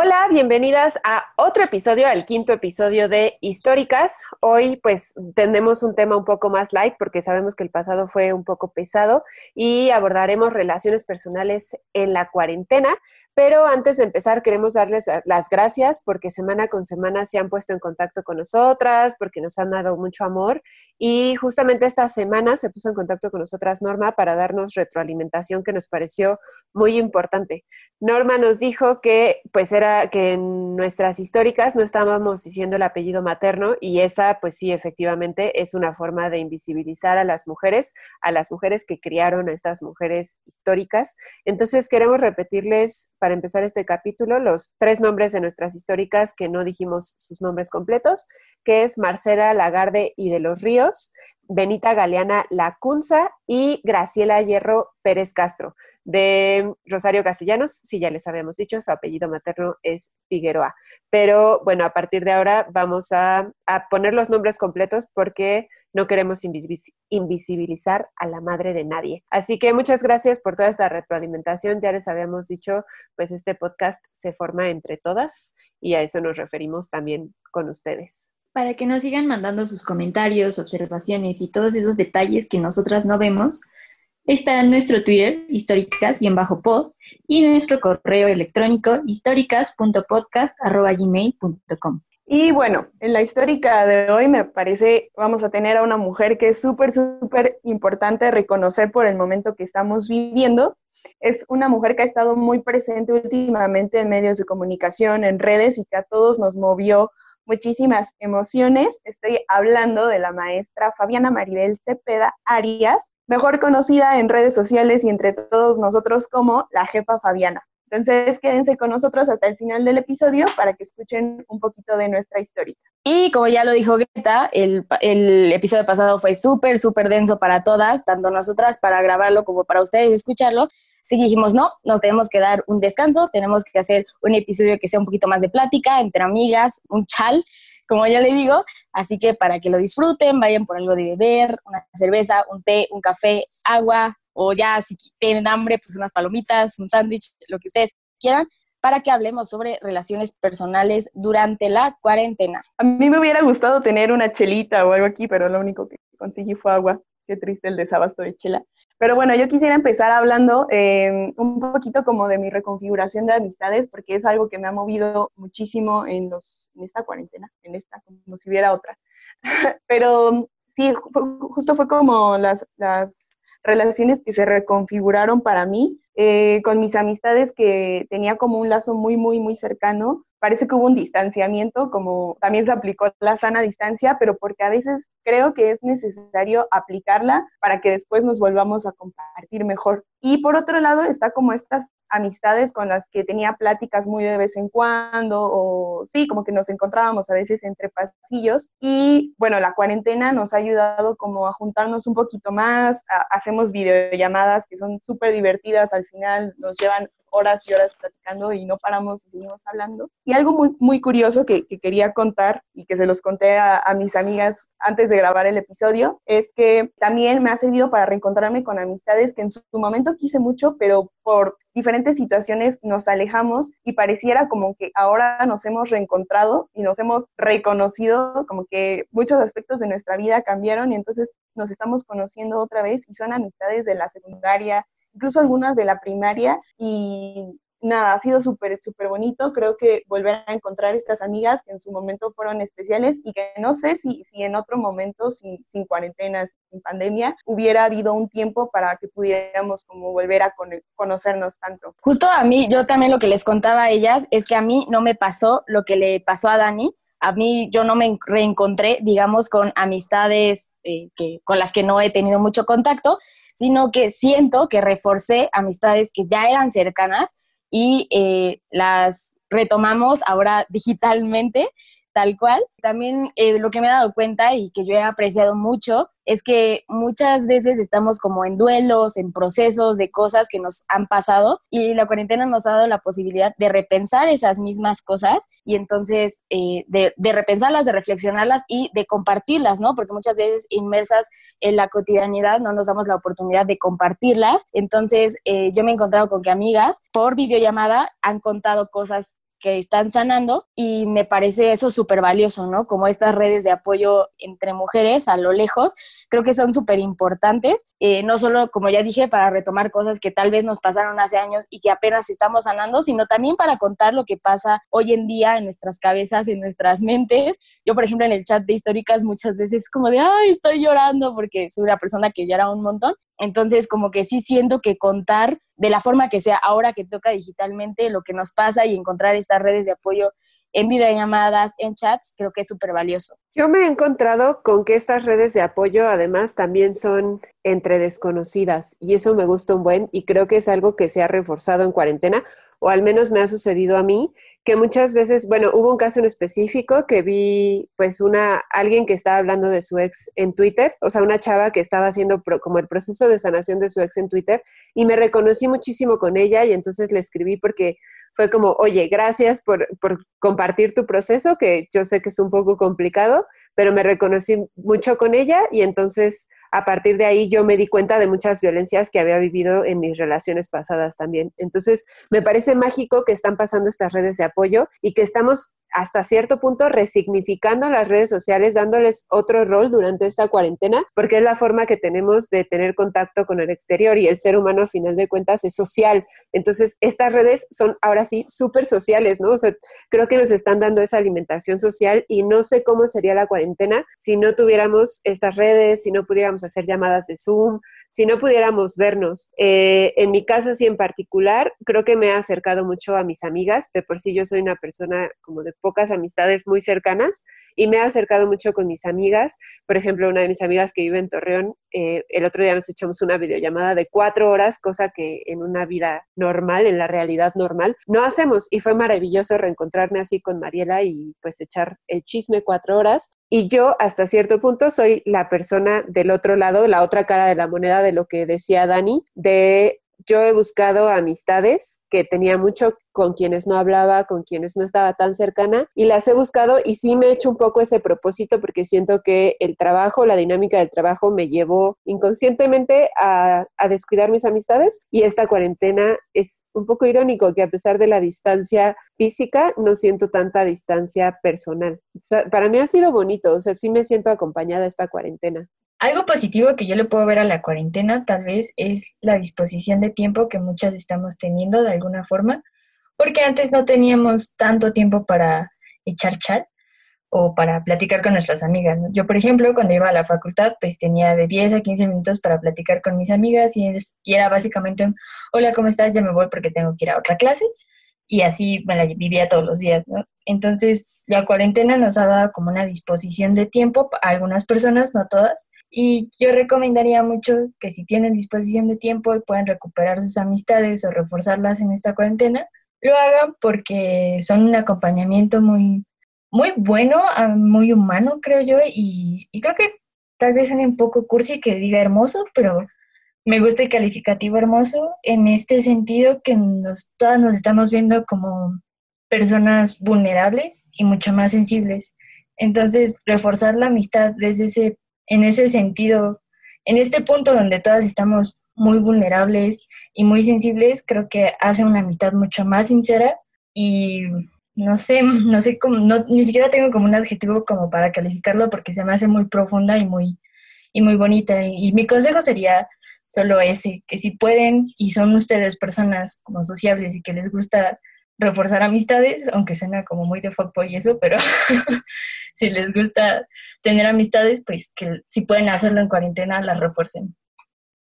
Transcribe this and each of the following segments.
Hola, bienvenidas a otro episodio, al quinto episodio de Históricas. Hoy pues tenemos un tema un poco más light porque sabemos que el pasado fue un poco pesado y abordaremos relaciones personales en la cuarentena. Pero antes de empezar queremos darles las gracias porque semana con semana se han puesto en contacto con nosotras, porque nos han dado mucho amor y justamente esta semana se puso en contacto con nosotras Norma para darnos retroalimentación que nos pareció muy importante. Norma nos dijo que pues era que en nuestras históricas no estábamos diciendo el apellido materno y esa pues sí efectivamente es una forma de invisibilizar a las mujeres, a las mujeres que criaron a estas mujeres históricas. Entonces queremos repetirles para empezar este capítulo los tres nombres de nuestras históricas que no dijimos sus nombres completos, que es Marcela Lagarde y de los Ríos, Benita Galeana Lacunza y Graciela Hierro Pérez Castro. De Rosario Castellanos, si ya les habíamos dicho, su apellido materno es Figueroa. Pero bueno, a partir de ahora vamos a, poner los nombres completos porque no queremos invis- invisibilizar a la madre de nadie. Así que muchas gracias por toda esta retroalimentación. Ya les habíamos dicho, pues este podcast se forma entre todas y a eso nos referimos también con ustedes. Para que nos sigan mandando sus comentarios, observaciones y todos esos detalles que nosotras no vemos, está en nuestro Twitter, históricas-pod, y nuestro correo electrónico históricas.podcast.gmail.com. Y bueno, en la histórica de hoy me parece vamos a tener a una mujer que es súper, súper importante reconocer por el momento que estamos viviendo. Es una mujer que ha estado muy presente últimamente en medios de comunicación, en redes y que a todos nos movió muchísimas emociones. Estoy hablando de la maestra Fabiana Maribel Cepeda Arias, mejor conocida en redes sociales y entre todos nosotros como la jefa Fabiana. Entonces, quédense con nosotros hasta el final del episodio para que escuchen un poquito de nuestra historia. Y como ya lo dijo Greta, el, el episodio pasado fue súper, súper denso para todas, tanto nosotras para grabarlo como para ustedes escucharlo. Así que dijimos, no, nos tenemos que dar un descanso, tenemos que hacer un episodio que sea un poquito más de plática, entre amigas, un chal, como yo le digo. Así que para que lo disfruten, vayan por algo de beber, una cerveza, un té, un café, agua, o ya si tienen hambre, pues unas palomitas, un sándwich, lo que ustedes quieran, para que hablemos sobre relaciones personales durante la cuarentena. A mí me hubiera gustado tener una chelita o algo aquí, pero lo único que conseguí fue agua. Qué triste el desabasto de chela. Pero bueno, yo quisiera empezar hablando eh, un poquito como de mi reconfiguración de amistades, porque es algo que me ha movido muchísimo en, los, en esta cuarentena, en esta, como si hubiera otra. Pero sí, fue, justo fue como las, las relaciones que se reconfiguraron para mí, eh, con mis amistades que tenía como un lazo muy, muy, muy cercano. Parece que hubo un distanciamiento, como también se aplicó la sana distancia, pero porque a veces creo que es necesario aplicarla para que después nos volvamos a compartir mejor. Y por otro lado está como estas amistades con las que tenía pláticas muy de vez en cuando, o sí, como que nos encontrábamos a veces entre pasillos. Y bueno, la cuarentena nos ha ayudado como a juntarnos un poquito más, a, hacemos videollamadas que son súper divertidas, al final nos llevan horas y horas platicando y no paramos y seguimos hablando. Y algo muy, muy curioso que, que quería contar y que se los conté a, a, mis amigas antes de grabar el episodio es que también me ha servido para reencontrarme con amistades que en su, momento quise mucho, pero por diferentes situaciones nos alejamos y pareciera como que ahora nos hemos reencontrado y nos hemos reconocido, como que muchos aspectos de nuestra vida cambiaron y entonces nos estamos conociendo otra vez y son amistades de la secundaria, incluso algunas de la primaria y nada, ha sido súper, súper bonito. Creo que volver a encontrar estas amigas que en su momento fueron especiales y que no sé si, si en otro momento, sin, sin cuarentenas, sin pandemia, hubiera habido un tiempo para que pudiéramos como volver a con conocernos tanto. Justo a mí, yo también lo que les contaba a ellas es que a mí no me pasó lo que le pasó a Dani. A mí yo no me reencontré, digamos, con amistades eh, que, con las que no he tenido mucho contacto, sino que siento que reforcé amistades que ya eran cercanas y eh, las retomamos ahora digitalmente tal cual. También eh, lo que me he dado cuenta y que yo he apreciado mucho es que muchas veces estamos como en duelos, en procesos de cosas que nos han pasado y la cuarentena nos ha dado la posibilidad de repensar esas mismas cosas y entonces eh, de, repensarlas, de reflexionarlas y de compartirlas, ¿no? Porque muchas veces inmersas en la cotidianidad no nos damos la oportunidad de compartirlas. Entonces, eh, yo me he encontrado con que amigas por videollamada han contado cosas que están sanando y me parece eso súper valioso, ¿no? Como estas redes de apoyo entre mujeres a lo lejos, creo que son súper importantes, eh, no solo, como ya dije, para retomar cosas que tal vez nos pasaron hace años y que apenas estamos sanando, sino también para contar lo que pasa hoy en día en nuestras cabezas, en nuestras mentes. Yo, por ejemplo, en el chat de históricas muchas veces como de, ay, estoy llorando porque soy una persona que llora un montón entonces, como que sí siento que contar de la forma que sea ahora que toca digitalmente lo que nos pasa y encontrar estas redes de apoyo en videollamadas, en chats, creo que es súper valioso. Yo me he encontrado con que estas redes de apoyo además también son entre desconocidas y eso me gusta un buen y creo que es algo que se ha reforzado en cuarentena o al menos me ha sucedido a mí que muchas veces, bueno, hubo un caso en específico que vi pues una, alguien que estaba hablando de su ex en Twitter, o sea, una chava que estaba haciendo como el proceso de sanación de su ex en Twitter y me reconocí muchísimo con ella y entonces le escribí porque fue como, oye, gracias por, por compartir tu proceso, que yo sé que es un poco complicado, pero me reconocí mucho con ella y entonces a partir de ahí yo me di cuenta de muchas violencias que había vivido en mis relaciones pasadas también. Entonces, me parece mágico que están pasando estas redes de apoyo y que estamos hasta cierto punto resignificando las redes sociales, dándoles otro rol durante esta cuarentena, porque es la forma que tenemos de tener contacto con el exterior y el ser humano a final de cuentas es social. Entonces, estas redes son ahora sí súper sociales, ¿no? O sea, creo que nos están dando esa alimentación social y no sé cómo sería la cuarentena si no tuviéramos estas redes, si no pudiéramos hacer llamadas de Zoom, si no pudiéramos vernos. Eh, en mi caso, sí en particular, creo que me ha acercado mucho a mis amigas. De por sí yo soy una persona como de pocas amistades muy cercanas y me ha acercado mucho con mis amigas. Por ejemplo, una de mis amigas que vive en Torreón, eh, el otro día nos echamos una videollamada de cuatro horas, cosa que en una vida normal, en la realidad normal, no hacemos. Y fue maravilloso reencontrarme así con Mariela y pues echar el chisme cuatro horas. Y yo hasta cierto punto soy la persona del otro lado, la otra cara de la moneda de lo que decía Dani, de yo he buscado amistades que tenía mucho con quienes no hablaba, con quienes no estaba tan cercana y las he buscado y sí me he hecho un poco ese propósito porque siento que el trabajo, la dinámica del trabajo me llevó inconscientemente a, descuidar mis amistades y esta cuarentena es un poco irónico que a pesar de la distancia física no siento tanta distancia personal. para mí ha sido bonito, o sea, sí me siento acompañada esta cuarentena. Algo positivo que yo le puedo ver a la cuarentena tal vez es la disposición de tiempo que muchas estamos teniendo de alguna forma, porque antes no teníamos tanto tiempo para echar chat o para platicar con nuestras amigas. Yo, por ejemplo, cuando iba a la facultad, pues tenía de 10 a 15 minutos para platicar con mis amigas y, y era básicamente hola, ¿cómo estás? Ya me voy porque tengo que ir a otra clase y así me la vivía todos los días, ¿no? Entonces, la cuarentena nos ha dado como una disposición de tiempo a algunas personas, no todas, y yo recomendaría mucho que si tienen disposición de tiempo y pueden recuperar sus amistades o reforzarlas en esta cuarentena, lo hagan porque son un acompañamiento muy, muy bueno, ah, muy humano, creo yo, y, creo que tal vez suene un poco cursi que diga hermoso, pero me gusta el calificativo hermoso en este sentido que nos, todas nos estamos viendo como personas vulnerables y mucho más sensibles. Entonces, reforzar la amistad desde ese, en ese sentido, en este punto donde todas estamos muy vulnerables y muy sensibles, creo que hace una amistad mucho más sincera y no sé, no sé cómo, no, ni siquiera tengo como un adjetivo como para calificarlo porque se me hace muy profunda y muy, y muy bonita. Y, mi consejo sería solo ese, que si pueden y son ustedes personas como sociables y que les gusta reforzar amistades, aunque suena como muy de fuckboy y eso, pero si les gusta tener amistades, pues que si pueden hacerlo en cuarentena, las refuercen.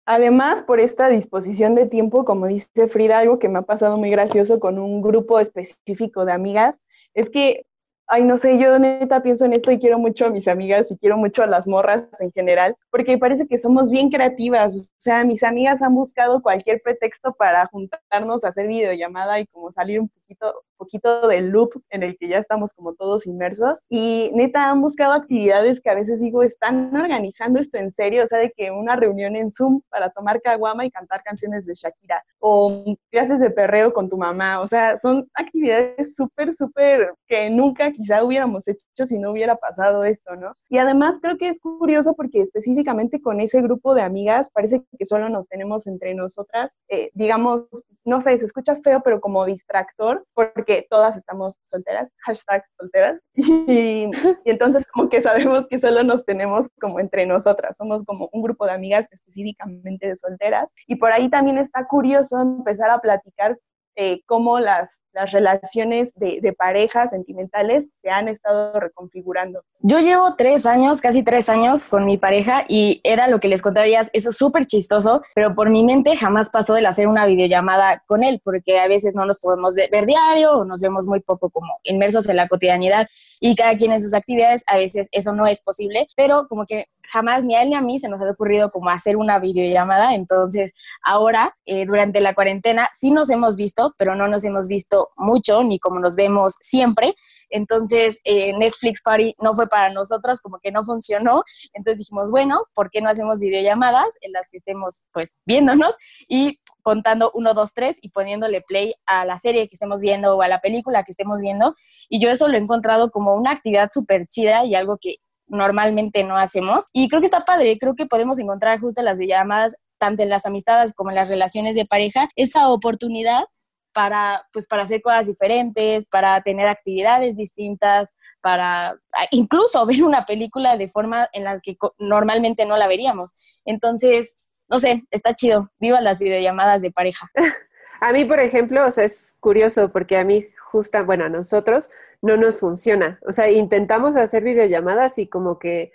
Además, por esta disposición de tiempo, como dice Frida, algo que me ha pasado muy gracioso con un grupo específico de amigas, es que ay, no sé, yo neta pienso en esto y quiero mucho a mis amigas y quiero mucho a las morras en general, porque parece que somos bien creativas. O sea, mis amigas han buscado cualquier pretexto para juntarnos a hacer videollamada y como salir un poquito, poquito del loop en el que ya estamos como todos inmersos. Y neta han buscado actividades que a veces digo, están organizando esto en serio, o sea, de que una reunión en Zoom para tomar caguama y cantar canciones de Shakira, o clases de perreo con tu mamá, o sea, son actividades súper, súper que nunca quizá hubiéramos hecho si no hubiera pasado esto, ¿no? Y además creo que es curioso porque específicamente con ese grupo de amigas parece que solo nos tenemos entre nosotras, eh, digamos, no sé, se escucha feo, pero como distractor, porque todas estamos solteras, hashtag solteras, y, y entonces como que sabemos que solo nos tenemos como entre nosotras, somos como un grupo de amigas específicamente de solteras, y por ahí también está curioso empezar a platicar eh, cómo las, las relaciones de, de parejas sentimentales se han estado reconfigurando. Yo llevo tres años, casi tres años con mi pareja y era lo que les contaba eso es súper chistoso, pero por mi mente jamás pasó el hacer una videollamada con él, porque a veces no nos podemos ver diario o nos vemos muy poco como inmersos en la cotidianidad y cada quien en sus actividades, a veces eso no es posible, pero como que jamás ni a él ni a mí se nos había ocurrido como hacer una videollamada, entonces ahora eh, durante la cuarentena sí nos hemos visto, pero no nos hemos visto mucho ni como nos vemos siempre, entonces eh, Netflix Party no fue para nosotros, como que no funcionó, entonces dijimos, bueno, ¿por qué no hacemos videollamadas en las que estemos pues viéndonos y contando uno, dos, tres y poniéndole play a la serie que estemos viendo o a la película que estemos viendo. Y yo eso lo he encontrado como una actividad súper chida y algo que normalmente no hacemos. Y creo que está padre, creo que podemos encontrar justo las llamadas, tanto en las amistades como en las relaciones de pareja, esa oportunidad para, pues, para hacer cosas diferentes, para tener actividades distintas, para incluso ver una película de forma en la que normalmente no la veríamos. Entonces, no sé, está chido. Viva las videollamadas de pareja. a mí, por ejemplo, o es curioso porque a mí justa, bueno, a nosotros no nos funciona. O sea, intentamos hacer videollamadas y como que eh,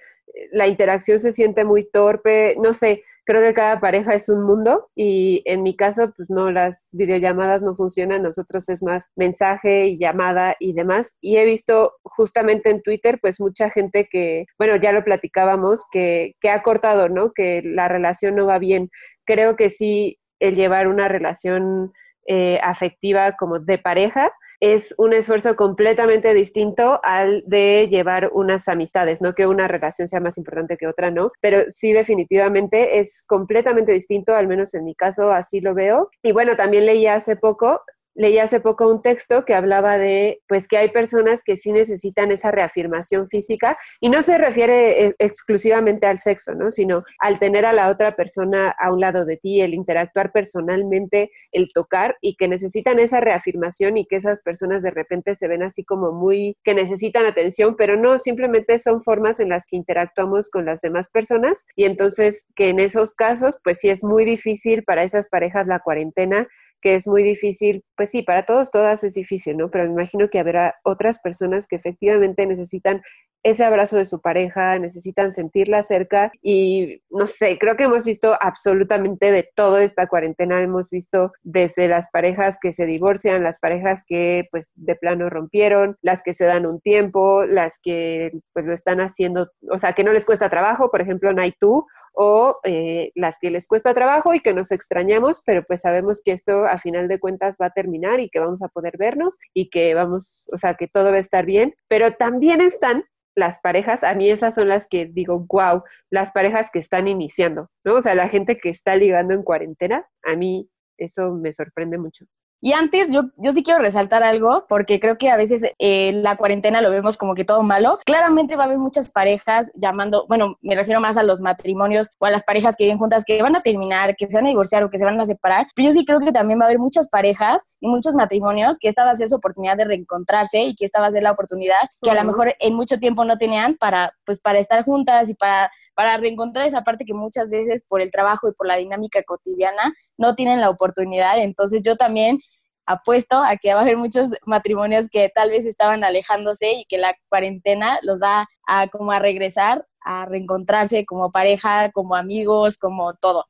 la interacción se siente muy torpe, no sé, creo que cada pareja es un mundo y en mi caso, pues no, las videollamadas no funcionan, nosotros es más mensaje y llamada y demás. Y he visto justamente en Twitter, pues mucha gente que, bueno, ya lo platicábamos, que, que ha cortado, ¿no? Que la relación no va bien. Creo que sí, el llevar una relación eh, afectiva como de pareja, es un esfuerzo completamente distinto al de llevar unas amistades, no que una relación sea más importante que otra, no, pero sí definitivamente es completamente distinto, al menos en mi caso así lo veo. Y bueno, también leí hace poco leí hace poco un texto que hablaba de, pues, que hay personas que sí necesitan esa reafirmación física y no se refiere e, exclusivamente al sexo, ¿no? Sino al tener a la otra persona a un lado de ti, el interactuar personalmente, el tocar y que necesitan esa reafirmación y que esas personas de repente se ven así como muy, que necesitan atención, pero no, simplemente son formas en las que interactuamos con las demás personas y entonces que en esos casos, pues sí es muy difícil para esas parejas la cuarentena que es muy difícil, pues sí, para todos, todas es difícil, ¿no? Pero me imagino que habrá otras personas que efectivamente necesitan ese abrazo de su pareja, necesitan sentirla cerca y no sé, creo que hemos visto absolutamente de todo esta cuarentena, hemos visto desde las parejas que se divorcian, las parejas que pues de plano rompieron, las que se dan un tiempo, las que pues lo están haciendo, o sea, que no les cuesta trabajo, por ejemplo, Naitu, o eh, las que les cuesta trabajo y que nos extrañamos, pero pues sabemos que esto a final de cuentas va a terminar y que vamos a poder vernos y que vamos, o sea, que todo va a estar bien, pero también están las parejas, a mí esas son las que digo, wow, las parejas que están iniciando, ¿no? O sea, la gente que está ligando en cuarentena, a mí eso me sorprende mucho. Y antes, yo, yo sí quiero resaltar algo, porque creo que a veces eh, la cuarentena lo vemos como que todo malo. Claramente va a haber muchas parejas llamando, bueno, me refiero más a los matrimonios o a las parejas que viven juntas que van a terminar, que se van a divorciar o que se van a separar. Pero yo sí creo que también va a haber muchas parejas y muchos matrimonios que esta va a ser su oportunidad de reencontrarse y que esta va a ser la oportunidad que a lo mejor en mucho tiempo no tenían para, pues, para estar juntas y para para reencontrar esa parte que muchas veces por el trabajo y por la dinámica cotidiana no tienen la oportunidad. Entonces yo también apuesto a que va a haber muchos matrimonios que tal vez estaban alejándose y que la cuarentena los va a como a regresar, a reencontrarse como pareja, como amigos, como todo.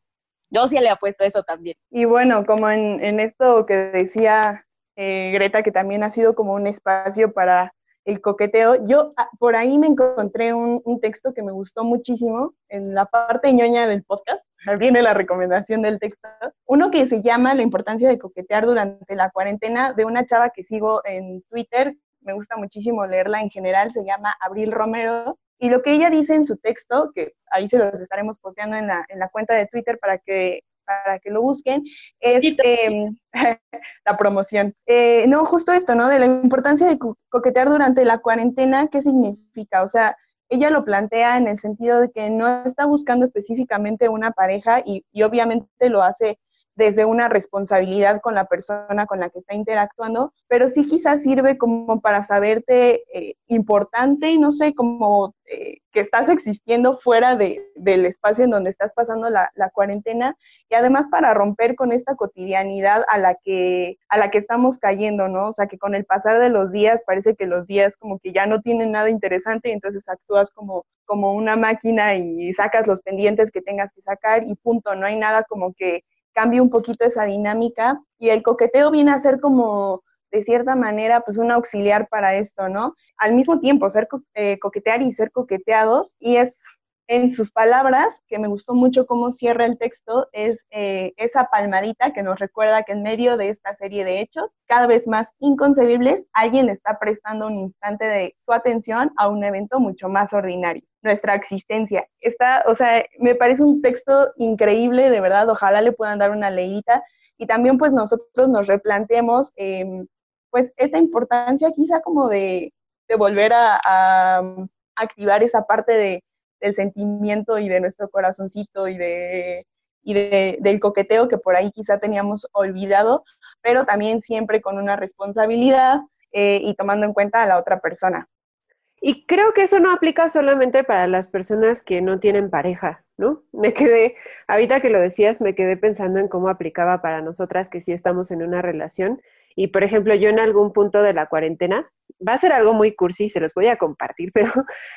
Yo sí le apuesto eso también. Y bueno, como en, esto que decía eh, Greta, que también ha sido como un espacio para el coqueteo. Yo ah, por ahí me encontré un, un, texto que me gustó muchísimo en la parte ñoña del podcast. Viene la recomendación del texto. Uno que se llama La importancia de coquetear durante la cuarentena de una chava que sigo en Twitter. Me gusta muchísimo leerla en general. Se llama Abril Romero. Y lo que ella dice en su texto, que ahí se los estaremos posteando en la, en la cuenta de Twitter para que para que lo busquen, es em, la promoción. Eh, no, justo esto, ¿no? De la importancia de coquetear durante la cuarentena, ¿qué significa? O sea, ella lo plantea en el sentido de que no está buscando específicamente una pareja y, y obviamente lo hace desde una responsabilidad con la persona con la que está interactuando, pero sí quizás sirve como para saberte eh, importante, no sé, como eh, que estás existiendo fuera de, del espacio en donde estás pasando la, la, cuarentena y además para romper con esta cotidianidad a la, que, a la que estamos cayendo, ¿no? O sea, que con el pasar de los días parece que los días como que ya no tienen nada interesante y entonces actúas como, como una máquina y sacas los pendientes que tengas que sacar y punto, no hay nada como que cambie un poquito esa dinámica y el coqueteo viene a ser como de cierta manera pues un auxiliar para esto, ¿no? Al mismo tiempo ser eh, coquetear y ser coqueteados y es en sus palabras, que me gustó mucho cómo cierra el texto, es eh, esa palmadita que nos recuerda que en medio de esta serie de hechos, cada vez más inconcebibles, alguien está prestando un instante de su atención a un evento mucho más ordinario, nuestra existencia. Está, o sea, me parece un texto increíble, de verdad, ojalá le puedan dar una leída y también pues nosotros nos replanteemos em, pues esta importancia quizá como de, de volver a, a activar esa parte de del sentimiento y de nuestro corazoncito y de y de, del coqueteo que por ahí quizá teníamos olvidado, pero también siempre con una responsabilidad eh, y tomando en cuenta a la otra persona. Y creo que eso no aplica solamente para las personas que no tienen pareja, ¿no? Me quedé, ahorita que lo decías, me quedé pensando en cómo aplicaba para nosotras que sí estamos en una relación. Y por ejemplo, yo en algún punto de la cuarentena, va a ser algo muy cursi, se los voy a compartir, pero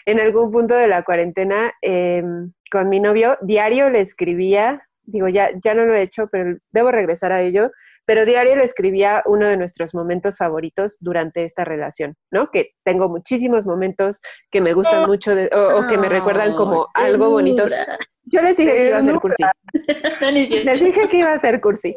en algún punto de la cuarentena em, con mi novio, diario le escribía, digo, ya, ya no lo he hecho, pero debo regresar a ello, pero diario le escribía uno de nuestros momentos favoritos durante esta relación, ¿no? Que tengo muchísimos momentos que me gustan mucho o, que me recuerdan como algo bonito. Yo les dije que iba a ser cursi. les dije que iba a ser cursi.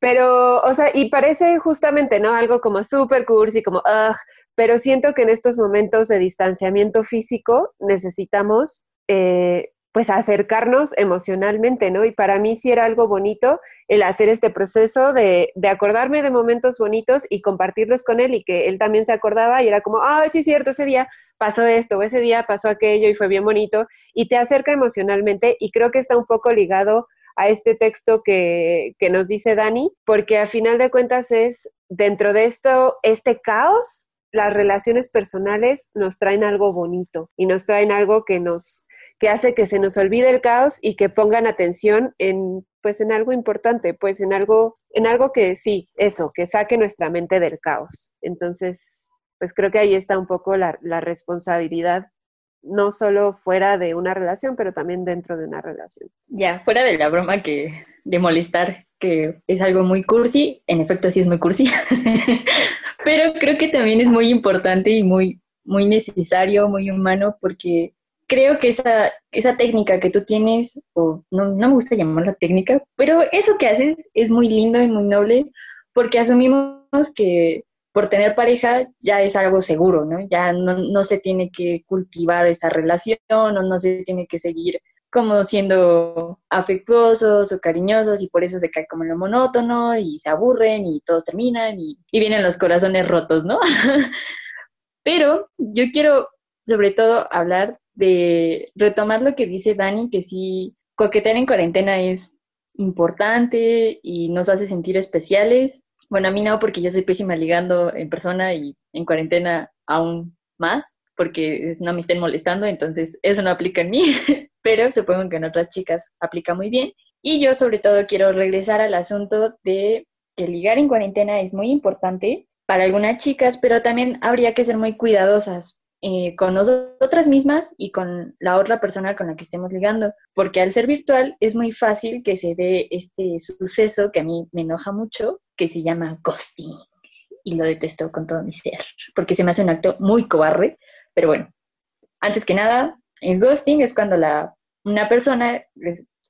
Pero, o sea, y parece justamente, ¿no? Algo como súper cursi, como, ugh, pero siento que en estos momentos de distanciamiento físico necesitamos eh, pues acercarnos emocionalmente, ¿no? Y para mí sí era algo bonito el hacer este proceso de, de, acordarme de momentos bonitos y compartirlos con él y que él también se acordaba y era como, ah, sí es cierto, ese día pasó esto, o ese día pasó aquello y fue bien bonito y te acerca emocionalmente y creo que está un poco ligado a este texto que, que nos dice Dani, porque a final de cuentas es dentro de esto, este caos, las relaciones personales nos traen algo bonito y nos traen algo que nos que hace que se nos olvide el caos y que pongan atención en pues en algo importante, pues en algo en algo que sí, eso, que saque nuestra mente del caos. Entonces, pues creo que ahí está un poco la, responsabilidad no solo fuera de una relación, pero también dentro de una relación. Ya, fuera de la broma que de molestar, que es algo muy cursi, en efecto sí es muy cursi, pero creo que también es muy importante y muy, muy necesario, muy humano, porque creo que esa, esa técnica que tú tienes, o no, no me gusta llamarla técnica, pero eso que haces es muy lindo y muy noble, porque asumimos que por tener pareja ya es algo seguro, ¿no? Ya no, no se tiene que cultivar esa relación o no se tiene que seguir como siendo afectuosos o cariñosos y por eso se cae como en lo monótono y se aburren y todos terminan y, y vienen los corazones rotos, ¿no? Pero yo quiero sobre todo hablar de retomar lo que dice Dani, que sí, coquetear en cuarentena es importante y nos hace sentir especiales. Bueno, a mí no, porque yo soy pésima ligando en persona y en cuarentena aún más, porque no me estén molestando, entonces eso no aplica en mí. pero supongo que en otras chicas aplica muy bien. Y yo sobre todo quiero regresar al asunto de que ligar en cuarentena es muy importante para algunas chicas, pero también habría que ser muy cuidadosas eh, con nosotras mismas y con la otra persona con la que estemos ligando, porque al ser virtual es muy fácil que se dé este suceso que a mí me enoja mucho, que se llama ghosting. y lo detesto con todo mi ser, porque se me hace un acto muy cobarde, pero bueno, antes que nada, el ghosting es cuando la, una persona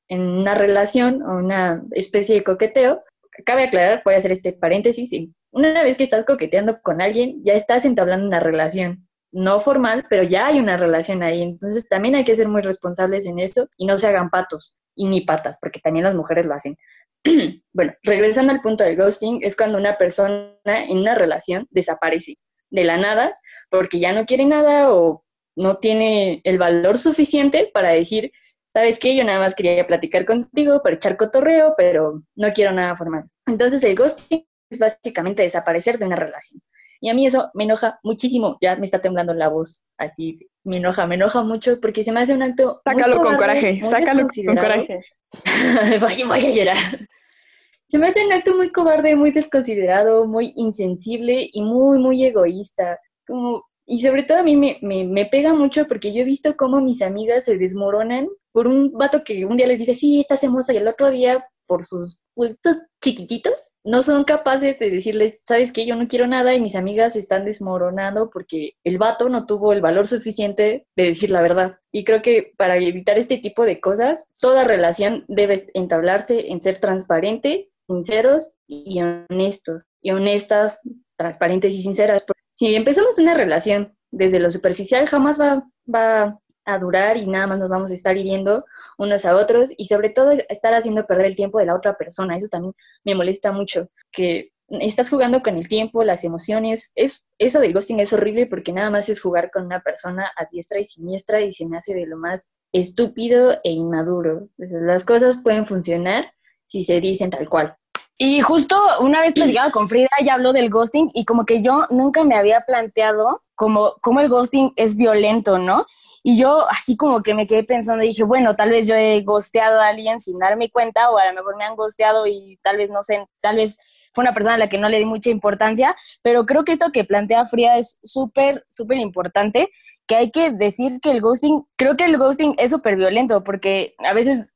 en una relación o una especie de coqueteo, cabe aclarar, voy a hacer este paréntesis, una vez que estás coqueteando con alguien, ya estás entablando una relación, no formal, pero ya hay una relación ahí, entonces también hay que ser muy responsables en eso y no se hagan patos y ni patas, porque también las mujeres lo hacen. bueno, regresando al punto del ghosting, es cuando una persona en una relación desaparece de la nada porque ya no quiere nada o no tiene el valor suficiente para decir, sabes qué, yo nada más quería platicar contigo para echar cotorreo, pero no quiero nada formal. Entonces el ghosting es básicamente desaparecer de una relación. Y a mí eso me enoja muchísimo, ya me está temblando la voz, así me enoja, me enoja mucho porque se me hace un acto... Sácalo con coraje, sácalo con coraje. voy, voy a llorar. Se me hace un acto muy cobarde, muy desconsiderado, muy insensible y muy, muy egoísta. Como y sobre todo a mí me, me, pega mucho porque yo he visto cómo mis amigas se desmoronan por un vato que un día les dice, sí, estás hermosa, y el otro día, por sus puestos chiquititos, no son capaces de decirles, sabes qué, yo no quiero nada y mis amigas se están desmoronando porque el vato no tuvo el valor suficiente de decir la verdad. Y creo que para evitar este tipo de cosas, toda relación debe entablarse en ser transparentes, sinceros y honestos. Y honestas, transparentes y sinceras si empezamos una relación desde lo superficial, jamás va, va a durar y nada más nos vamos a estar hiriendo unos a otros y sobre todo estar haciendo perder el tiempo de la otra persona. Eso también me molesta mucho, que estás jugando con el tiempo, las emociones. Es, eso del ghosting es horrible porque nada más es jugar con una persona a diestra y siniestra y se me hace de lo más estúpido e inmaduro. Las cosas pueden funcionar si se dicen tal cual. Y justo una vez platicaba con Frida, ella habló del ghosting y como que yo nunca me había planteado como, como el ghosting es violento, ¿no? Y yo así como que me quedé pensando y dije, bueno, tal vez yo he ghosteado a alguien sin darme cuenta o a lo mejor me han ghosteado y tal vez no sé, tal vez fue una persona a la que no le di mucha importancia, pero creo que esto que plantea Frida es súper, súper importante, que hay que decir que el ghosting, creo que el ghosting es súper violento porque a veces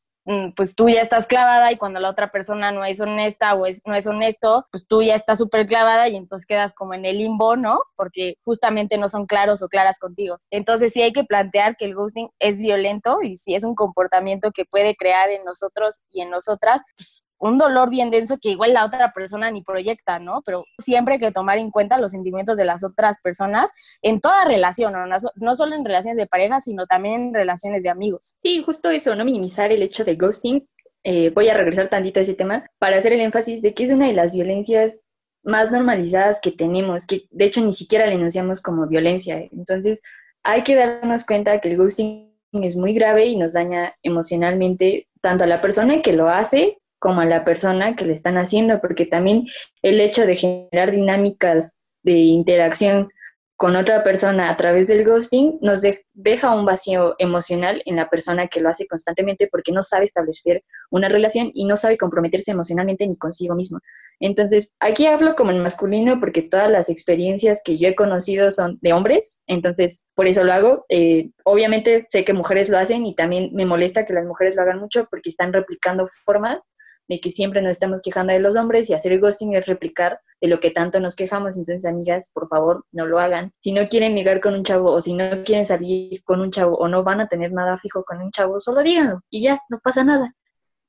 pues tú ya estás clavada y cuando la otra persona no es honesta o es, no es honesto, pues tú ya estás súper clavada y entonces quedas como en el limbo, ¿no? Porque justamente no son claros o claras contigo. Entonces sí hay que plantear que el ghosting es violento y si es un comportamiento que puede crear en nosotros y en nosotras, pues un dolor bien denso que igual la otra persona ni proyecta, ¿no? Pero siempre hay que tomar en cuenta los sentimientos de las otras personas en toda relación, ¿no? solo en relaciones de pareja, sino también en relaciones de amigos. Sí, justo eso, no minimizar el hecho del ghosting. Eh, voy a regresar tantito a ese tema para hacer el énfasis de que es una de las violencias más normalizadas que tenemos, que de hecho ni siquiera le enunciamos como violencia. Entonces, hay que darnos cuenta que el ghosting es muy grave y nos daña emocionalmente tanto a la persona que lo hace como a la persona que le están haciendo, porque también el hecho de generar dinámicas de interacción con otra persona a través del ghosting nos deja un vacío emocional en la persona que lo hace constantemente porque no sabe establecer una relación y no sabe comprometerse emocionalmente ni consigo mismo. Entonces, aquí hablo como en masculino porque todas las experiencias que yo he conocido son de hombres, entonces por eso lo hago. Eh, obviamente sé que mujeres lo hacen y también me molesta que las mujeres lo hagan mucho porque están replicando formas de que siempre nos estamos quejando de los hombres y hacer ghosting es replicar de lo que tanto nos quejamos. Entonces, amigas, por favor, no lo hagan. Si no quieren ligar con un chavo o si no quieren salir con un chavo o no van a tener nada fijo con un chavo, solo díganlo y ya, no pasa nada.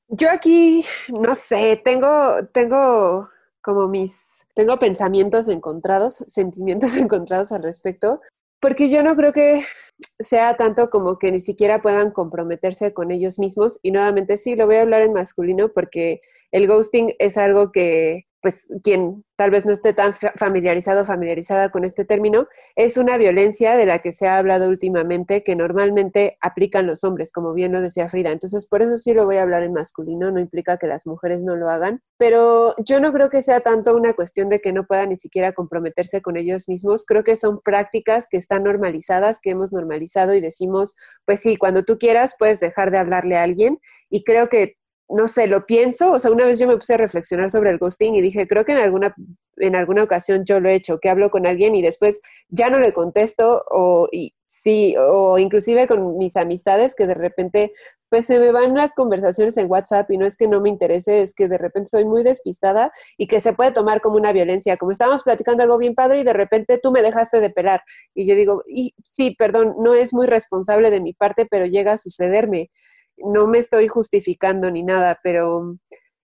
Yo aquí, no sé, tengo, tengo como mis, tengo pensamientos encontrados, sentimientos encontrados al respecto, porque yo no creo que sea tanto como que ni siquiera puedan comprometerse con ellos mismos. Y nuevamente sí, lo voy a hablar en masculino porque el ghosting es algo que pues quien tal vez no esté tan familiarizado o familiarizada con este término, es una violencia de la que se ha hablado últimamente que normalmente aplican los hombres, como bien lo decía Frida. Entonces, por eso sí lo voy a hablar en masculino, no implica que las mujeres no lo hagan, pero yo no creo que sea tanto una cuestión de que no puedan ni siquiera comprometerse con ellos mismos, creo que son prácticas que están normalizadas, que hemos normalizado y decimos, pues sí, cuando tú quieras puedes dejar de hablarle a alguien y creo que no sé, lo pienso, o sea, una vez yo me puse a reflexionar sobre el ghosting y dije, creo que en alguna en alguna ocasión yo lo he hecho, que hablo con alguien y después ya no le contesto o y, sí, o inclusive con mis amistades que de repente pues se me van las conversaciones en WhatsApp y no es que no me interese, es que de repente soy muy despistada y que se puede tomar como una violencia, como estábamos platicando algo bien padre y de repente tú me dejaste de pelar y yo digo, y, sí, perdón, no es muy responsable de mi parte, pero llega a sucederme. No me estoy justificando ni nada, pero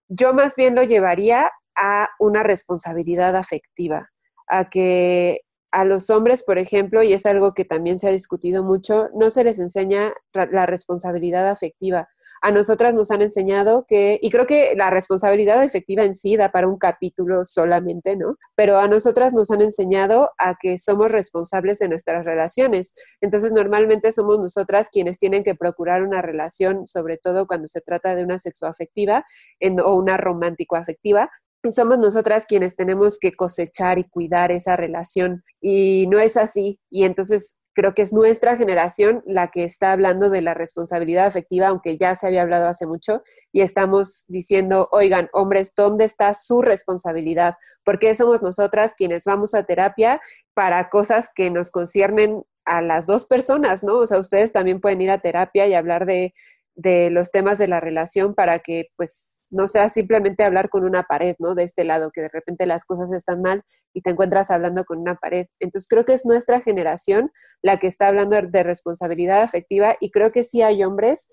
yo más bien lo llevaría a una responsabilidad afectiva, a que a los hombres, por ejemplo, y es algo que también se ha discutido mucho, no se les enseña la responsabilidad afectiva. A nosotras nos han enseñado que, y creo que la responsabilidad afectiva en sí da para un capítulo solamente, ¿no? Pero a nosotras nos han enseñado a que somos responsables de nuestras relaciones. Entonces, normalmente somos nosotras quienes tienen que procurar una relación, sobre todo cuando se trata de una sexoafectiva en, o una romántico-afectiva, somos nosotras quienes tenemos que cosechar y cuidar esa relación. Y no es así. Y entonces creo que es nuestra generación la que está hablando de la responsabilidad afectiva, aunque ya se había hablado hace mucho, y estamos diciendo, oigan, hombres, ¿dónde está su responsabilidad? Porque somos nosotras quienes vamos a terapia para cosas que nos conciernen a las dos personas, ¿no? O sea, ustedes también pueden ir a terapia y hablar de de los temas de la relación para que pues no sea simplemente hablar con una pared, ¿no? De este lado, que de repente las cosas están mal y te encuentras hablando con una pared. Entonces creo que es nuestra generación la que está hablando de responsabilidad afectiva y creo que sí hay hombres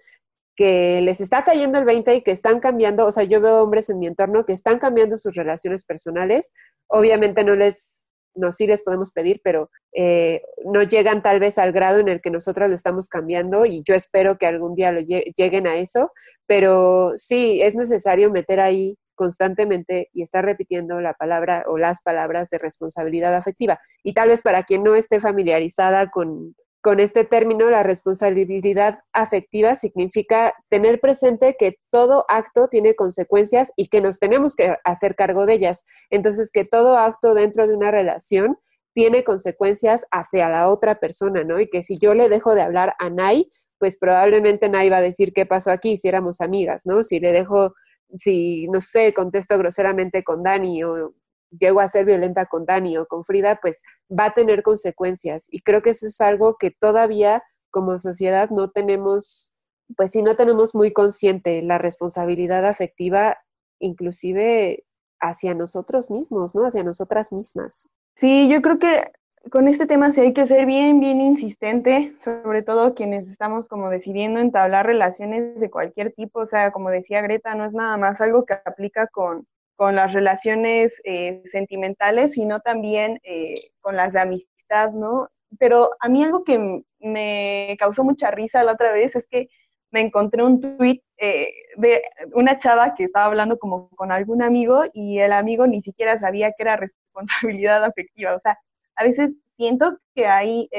que les está cayendo el 20 y que están cambiando, o sea, yo veo hombres en mi entorno que están cambiando sus relaciones personales. Obviamente no les no sí les podemos pedir, pero eh, no llegan tal vez al grado en el que nosotros lo estamos cambiando y yo espero que algún día lo lleguen a eso, pero sí es necesario meter ahí constantemente y estar repitiendo la palabra o las palabras de responsabilidad afectiva. Y tal vez para quien no esté familiarizada con, con este término, la responsabilidad afectiva significa tener presente que todo acto tiene consecuencias y que nos tenemos que hacer cargo de ellas. Entonces, que todo acto dentro de una relación tiene consecuencias hacia la otra persona, ¿no? Y que si yo le dejo de hablar a Nay, pues probablemente Nay va a decir qué pasó aquí si éramos amigas, ¿no? Si le dejo, si, no sé, contesto groseramente con Dani o llego a ser violenta con Dani o con Frida, pues va a tener consecuencias. Y creo que eso es algo que todavía como sociedad no tenemos, pues sí, no tenemos muy consciente la responsabilidad afectiva, inclusive hacia nosotros mismos, ¿no? Hacia nosotras mismas. Sí, yo creo que con este tema sí hay que ser bien, bien insistente, sobre todo quienes estamos como decidiendo entablar relaciones de cualquier tipo, o sea, como decía Greta, no es nada más algo que aplica con, con las relaciones eh, sentimentales, sino también eh, con las de amistad, ¿no? Pero a mí algo que me causó mucha risa la otra vez es que me encontré un tweet eh, de una chava que estaba hablando como con algún amigo y el amigo ni siquiera sabía que era responsabilidad afectiva. O sea, a veces siento que hay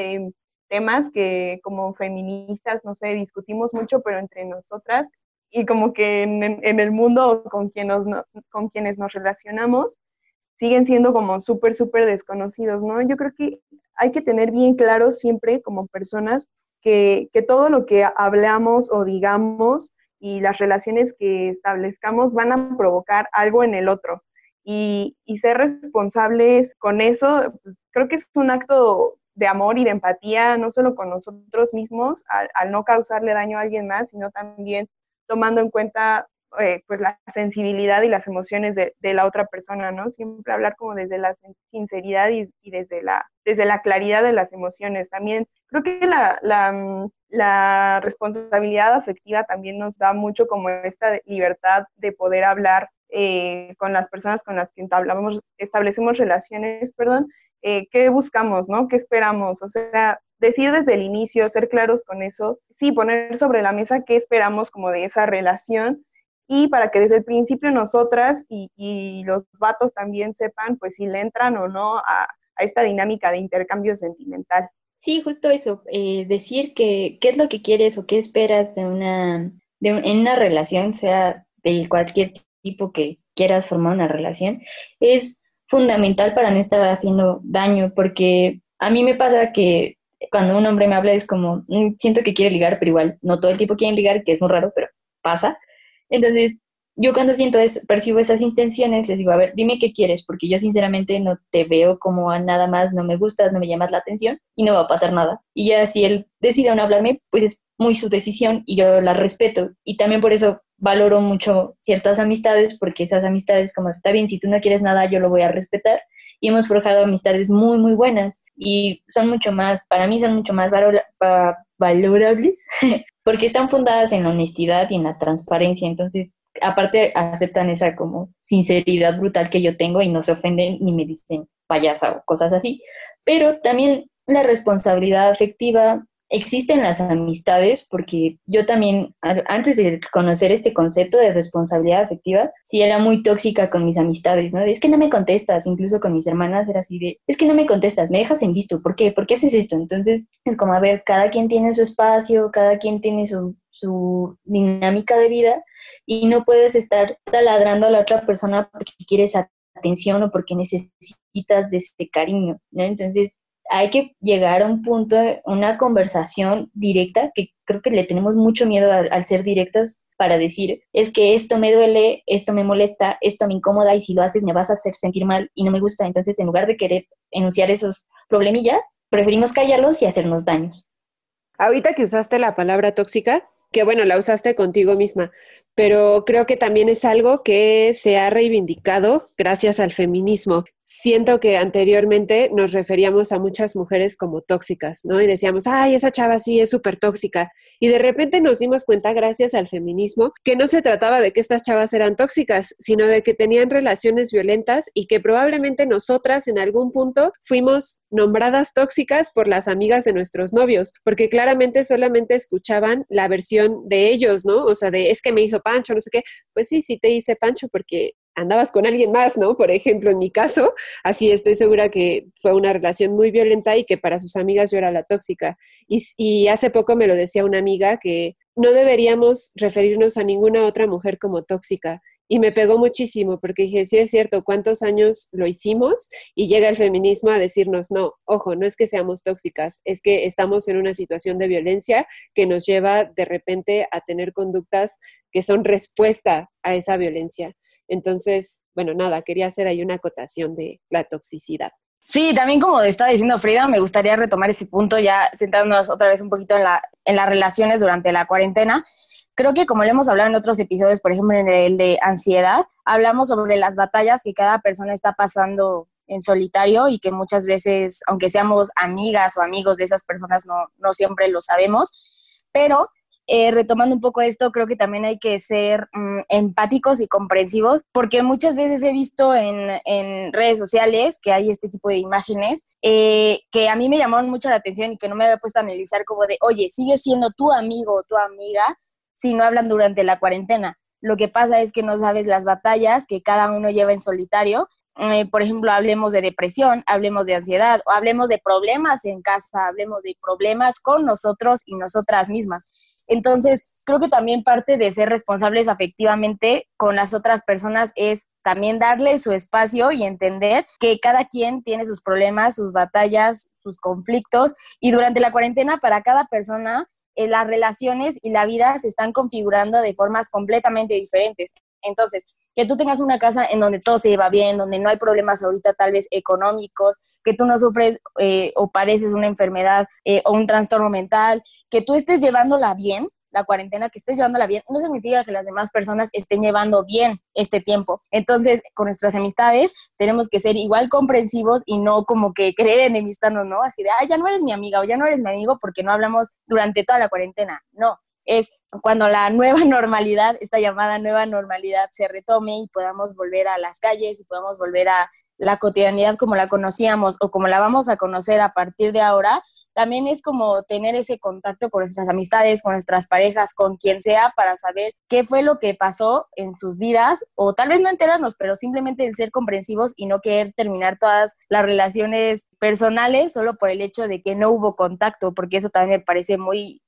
temas que como feministas, no sé, discutimos mucho, pero entre nosotras y como que en, el mundo con, con quienes nos relacionamos siguen siendo como súper, súper desconocidos, ¿no? Yo creo que hay que tener bien claro siempre como personas que, que todo lo que hablamos o digamos y las relaciones que establezcamos van a provocar algo en el otro. Y, y ser responsables con eso, pues, creo que es un acto de amor y de empatía, no solo con nosotros mismos, al, al, no causarle daño a alguien más, sino también tomando en cuenta eh, pues la sensibilidad y las emociones de, la otra persona, ¿no? Siempre hablar como desde la sinceridad y, desde, la, desde la claridad de las emociones. También creo que la, la, mm, la, responsabilidad afectiva también nos da mucho como esta libertad de poder hablar eh, con las personas con las que entablamos, establecemos relaciones, perdón, eh, qué buscamos, ¿no? ¿Qué esperamos? O sea, decir desde el inicio, ser claros con eso, sí, poner sobre la mesa qué esperamos como de esa relación y para que desde el principio nosotras y, los vatos también sepan pues si le entran o no a, esta dinámica de intercambio sentimental. Sí, justo eso, eh, decir que qué es lo que quieres o qué esperas de una, de en una relación, sea de cualquier tipo que quieras formar una relación, es fundamental para no estar haciendo daño, porque a mí me pasa que cuando un hombre me habla es como, mm, siento que quiere ligar, pero igual no todo el tiempo quiere ligar, que es muy raro, pero pasa. Entonces, yo cuando siento, es, percibo esas intenciones, les digo, a ver, dime qué quieres, porque yo sinceramente no te veo como a nada más, no me gustas, no me llamas la atención y no va a pasar nada. Y ya si él decide no hablarme, pues es muy su decisión y yo la respeto. Y también por eso valoro mucho ciertas amistades, porque esas amistades, como está bien, si tú no quieres nada, yo lo voy a respetar. Y hemos forjado amistades muy, muy buenas y son mucho más, para mí son mucho más valorables porque están fundadas en la honestidad y en la transparencia. Entonces, aparte aceptan esa como sinceridad brutal que yo tengo y no se ofenden ni me dicen payasa o cosas así. Pero también la responsabilidad afectiva existen las amistades, porque yo también, antes de conocer este concepto de responsabilidad afectiva, sí era muy tóxica con mis amistades, ¿no? es que no me contestas, incluso con mis hermanas era así de, es que no me contestas, me dejas en visto, ¿por qué? ¿Por qué haces esto? Entonces, es como, a ver, cada quien tiene su espacio, cada quien tiene su, su dinámica de vida y no puedes estar taladrando a la otra persona porque quieres atención o porque necesitas de ese cariño, ¿no? Entonces, hay que llegar a un punto, una conversación directa, que creo que le tenemos mucho miedo al, ser directas para decir, es que esto me duele, esto me molesta, esto me incomoda y si lo haces me vas a hacer sentir mal y no me gusta. Entonces, en lugar de querer enunciar esos problemillas, preferimos callarlos y hacernos daños. Ahorita que usaste la palabra tóxica, que bueno, la usaste contigo misma, pero creo que también es algo que se ha reivindicado gracias al feminismo siento que anteriormente nos referíamos a muchas mujeres como tóxicas, ¿no? Y decíamos, ay, esa chava sí es súper tóxica. Y de repente nos dimos cuenta, gracias al feminismo, que no se trataba de que estas chavas eran tóxicas, sino de que tenían relaciones violentas y que probablemente nosotras en algún punto fuimos nombradas tóxicas por las amigas de nuestros novios, porque claramente solamente escuchaban la versión de ellos, ¿no? O sea, de es que me hizo Pancho, no sé qué. Pues sí, sí te hice Pancho porque andabas con alguien más, ¿no? Por ejemplo, en mi caso, así estoy segura que fue una relación muy violenta y que para sus amigas yo era la tóxica. Y, hace poco me lo decía una amiga que no deberíamos referirnos a ninguna otra mujer como tóxica. Y me pegó muchísimo porque dije, sí es cierto, ¿cuántos años lo hicimos? Y llega el feminismo a decirnos, no, ojo, no es que seamos tóxicas, es que estamos en una situación de violencia que nos lleva de repente a tener conductas que son respuesta a esa violencia. Entonces, bueno, nada, quería hacer ahí una acotación de la toxicidad. Sí, también como estaba diciendo Frida, me gustaría retomar ese punto ya sentándonos otra vez un poquito en, la, en las relaciones durante la cuarentena. Creo que como le hemos hablado en otros episodios, por ejemplo en el de ansiedad, hablamos sobre las batallas que cada persona está pasando en solitario y que muchas veces, aunque seamos amigas o amigos de esas personas, no, no siempre lo sabemos, pero eh, retomando un poco esto, creo que también hay que ser mm, empáticos y comprensivos, porque muchas veces he visto en, en redes sociales que hay este tipo de imágenes eh, que a mí me llamaron mucho la atención y que no me había puesto a analizar como de, oye, sigue siendo tu amigo o tu amiga si no hablan durante la cuarentena. Lo que pasa es que no sabes las batallas que cada uno lleva en solitario eh, por ejemplo, hablemos de depresión, hablemos de ansiedad, o hablemos de problemas en casa, hablemos de problemas con nosotros y nosotras mismas. Entonces, creo que también parte de ser responsables afectivamente con las otras personas es también darle su espacio y entender que cada quien tiene sus problemas, sus batallas, sus conflictos y durante la cuarentena para cada persona eh, las relaciones y la vida se están configurando de formas completamente diferentes. Entonces, que tú tengas una casa en donde todo se lleva bien, donde no hay problemas ahorita tal vez económicos, que tú no sufres eh, o padeces una enfermedad eh, o un trastorno mental, que tú estés llevándola bien, la cuarentena, que estés llevándola bien, no significa que las demás personas estén llevando bien este tiempo. Entonces, con nuestras amistades tenemos que ser igual comprensivos y no como que querer enemistarnos, ¿no? Así de, ah, ya no eres mi amiga o ya no eres mi amigo porque no hablamos durante toda la cuarentena. No, es cuando la nueva normalidad, esta llamada nueva normalidad se retome y podamos volver a las calles y podamos volver a la cotidianidad como la conocíamos o como la vamos a conocer a partir de ahora, también es como tener ese contacto con nuestras amistades, con nuestras parejas, con quien sea, para saber qué fue lo que pasó en sus vidas, o tal vez no enterarnos, pero simplemente el ser comprensivos y no querer terminar todas las relaciones personales solo por el hecho de que no hubo contacto, porque eso también me parece muy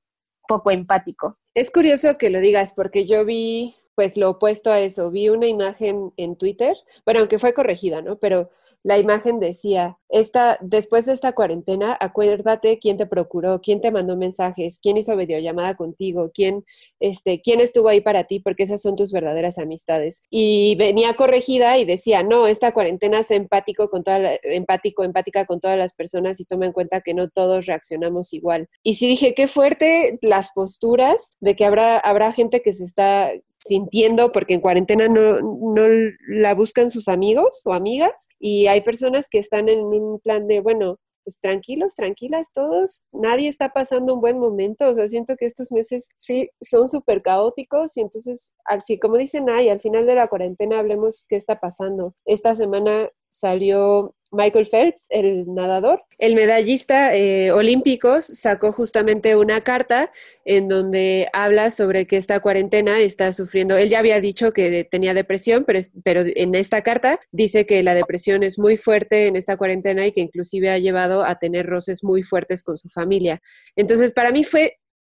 poco empático. Es curioso que lo digas porque yo vi pues lo opuesto a eso. Vi una imagen en Twitter, bueno, aunque fue corregida, ¿no? Pero la imagen decía, esta, después de esta cuarentena, acuérdate quién te procuró, quién te mandó mensajes, quién hizo videollamada contigo, quién, este, quién estuvo ahí para ti, porque esas son tus verdaderas amistades. Y venía corregida y decía, no, esta cuarentena es empático con toda empático, empática con todas las personas y toma en cuenta que no todos reaccionamos igual. Y sí dije, qué fuerte las posturas de que habrá, habrá gente que se está sintiendo porque en cuarentena no, no, la buscan sus amigos o amigas y hay personas que están en un plan de, bueno, pues tranquilos, tranquilas todos, nadie está pasando un buen momento, o sea, siento que estos meses sí son súper caóticos y entonces, al como dicen, ay, al final de la cuarentena hablemos qué está pasando. Esta semana salió Michael Phelps, el nadador. El medallista eh, olímpico sacó justamente una carta en donde habla sobre que esta cuarentena está sufriendo. Él ya había dicho que tenía depresión, pero, pero en esta carta dice que la depresión es muy fuerte en esta cuarentena y que inclusive ha llevado a tener roces muy fuertes con su familia. Entonces, para mí fue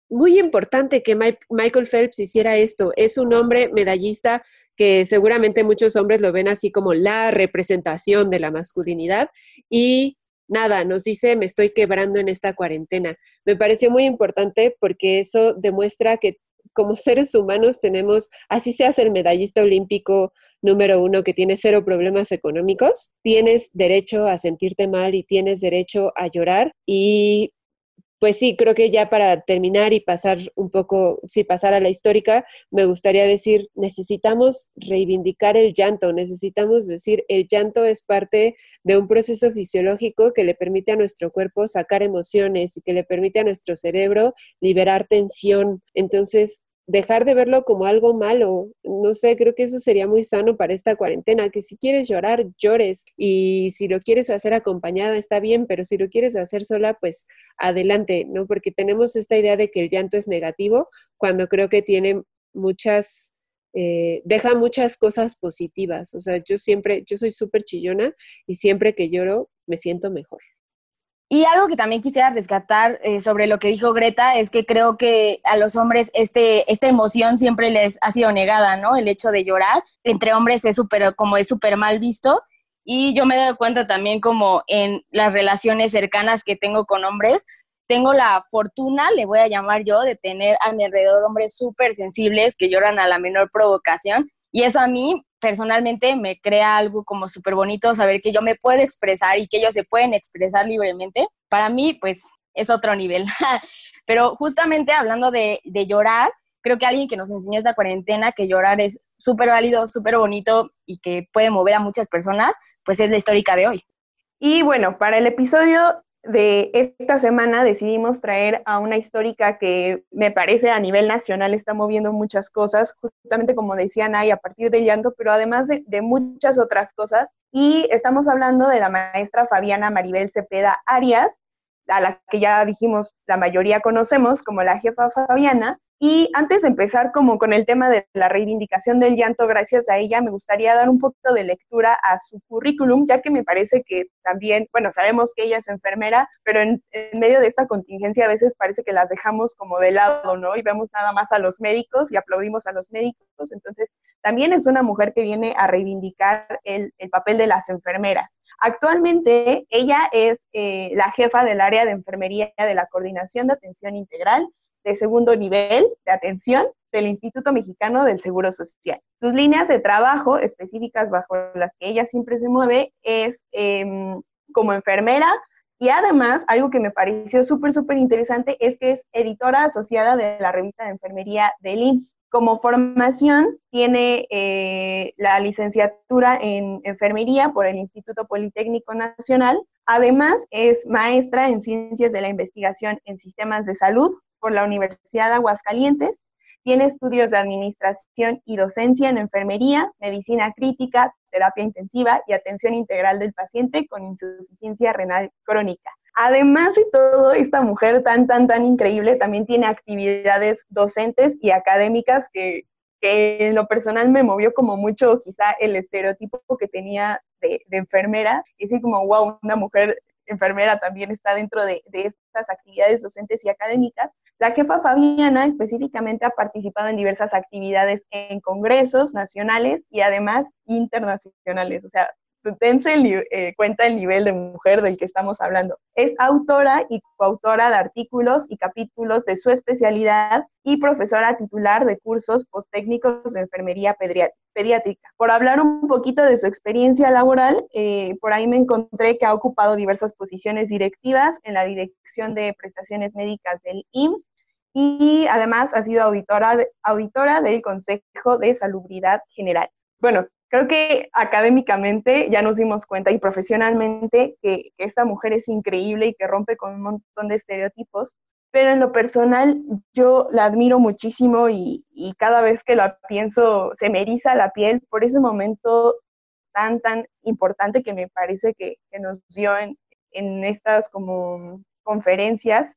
muy importante que Michael Phelps hiciera esto. Es un hombre medallista que seguramente muchos hombres lo ven así como la representación de la masculinidad y nada, nos dice, me estoy quebrando en esta cuarentena. Me pareció muy importante porque eso demuestra que como seres humanos tenemos, así seas el medallista olímpico número uno que tiene cero problemas económicos, tienes derecho a sentirte mal y tienes derecho a llorar y pues sí, creo que ya para terminar y pasar un poco, sí, pasar a la histórica, me gustaría decir, necesitamos reivindicar el llanto, necesitamos decir, el llanto es parte de un proceso fisiológico que le permite a nuestro cuerpo sacar emociones y que le permite a nuestro cerebro liberar tensión. Entonces, dejar de verlo como algo malo. No sé, creo que eso sería muy sano para esta cuarentena, que si quieres llorar, llores y si lo quieres hacer acompañada está bien, pero si lo quieres hacer sola, pues adelante, ¿no? Porque tenemos esta idea de que el llanto es negativo cuando creo que tiene muchas, eh, deja muchas cosas positivas. O sea, yo siempre, yo soy súper chillona y siempre que lloro me siento mejor. Y algo que también quisiera rescatar eh, sobre lo que dijo Greta es que creo que a los hombres este, esta emoción siempre les ha sido negada, ¿no? El hecho de llorar entre hombres es súper, como es súper mal visto. Y yo me he dado cuenta también como en las relaciones cercanas que tengo con hombres, tengo la fortuna, le voy a llamar yo, de tener a mi alrededor hombres súper sensibles que lloran a la menor provocación. Y eso a mí personalmente me crea algo como súper bonito saber que yo me puedo expresar y que ellos se pueden expresar libremente. Para mí, pues, es otro nivel. Pero justamente hablando de, llorar, creo que alguien que nos enseñó esta cuarentena que llorar es súper válido, súper bonito y que puede mover a muchas personas, pues es la histórica de hoy. Y bueno, para el episodio de esta semana decidimos traer a una histórica que me parece a nivel nacional está moviendo muchas cosas, justamente como decían ahí, a partir del llanto, pero además de, de, muchas otras cosas. Y estamos hablando de la maestra Fabiana Maribel Cepeda Arias, a la que ya dijimos la mayoría conocemos como la jefa Fabiana, y antes de empezar como con el tema de la reivindicación del llanto, gracias a ella, me gustaría dar un poquito de lectura a su currículum, ya que me parece que también, bueno, sabemos que ella es enfermera, pero en, medio de esta contingencia a veces parece que las dejamos como de lado, ¿no? Y vemos nada más a los médicos y aplaudimos a los médicos. Entonces, también es una mujer que viene a reivindicar el, el papel de las enfermeras. Actualmente, ella es eh, la jefa del área de enfermería de la Coordinación de Atención Integral de segundo nivel de atención del Instituto Mexicano del Seguro Social. Sus líneas de trabajo específicas bajo las que ella siempre se mueve es em, como enfermera y además algo que me pareció súper, súper interesante es que es editora asociada de la revista de enfermería del IMSS. Como formación tiene eh, la licenciatura en enfermería por el Instituto Politécnico Nacional. Además es maestra en ciencias de la investigación en sistemas de salud por la Universidad de Aguascalientes. Tiene estudios de administración y docencia en enfermería, medicina crítica, terapia intensiva y atención integral del paciente con insuficiencia renal crónica. Además de todo, esta mujer tan, tan, tan increíble también tiene actividades docentes y académicas que, que en lo personal me movió como mucho quizá el estereotipo que tenía de, de enfermera. Y así como, wow, una mujer enfermera también está dentro de, estas actividades docentes y académicas. La jefa Fabiana específicamente ha participado en diversas actividades en congresos nacionales y además internacionales. O sea, dense eh, cuenta el nivel de mujer del que estamos hablando. Es autora y coautora de artículos y capítulos de su especialidad y profesora titular de cursos posttécnicos de enfermería pediátrica. Por hablar un poquito de su experiencia laboral, eh, por ahí me encontré que ha ocupado diversas posiciones directivas en la Dirección de Prestaciones Médicas del IMSS y además ha sido auditora, auditora del Consejo de Salubridad General. Bueno, creo que académicamente ya nos dimos cuenta y profesionalmente que, esta mujer es increíble y que rompe con un montón de estereotipos, pero en lo personal yo la admiro muchísimo y, cada vez que la pienso se me eriza la piel por ese momento tan, tan importante que me parece que, nos dio en, en estas como conferencias,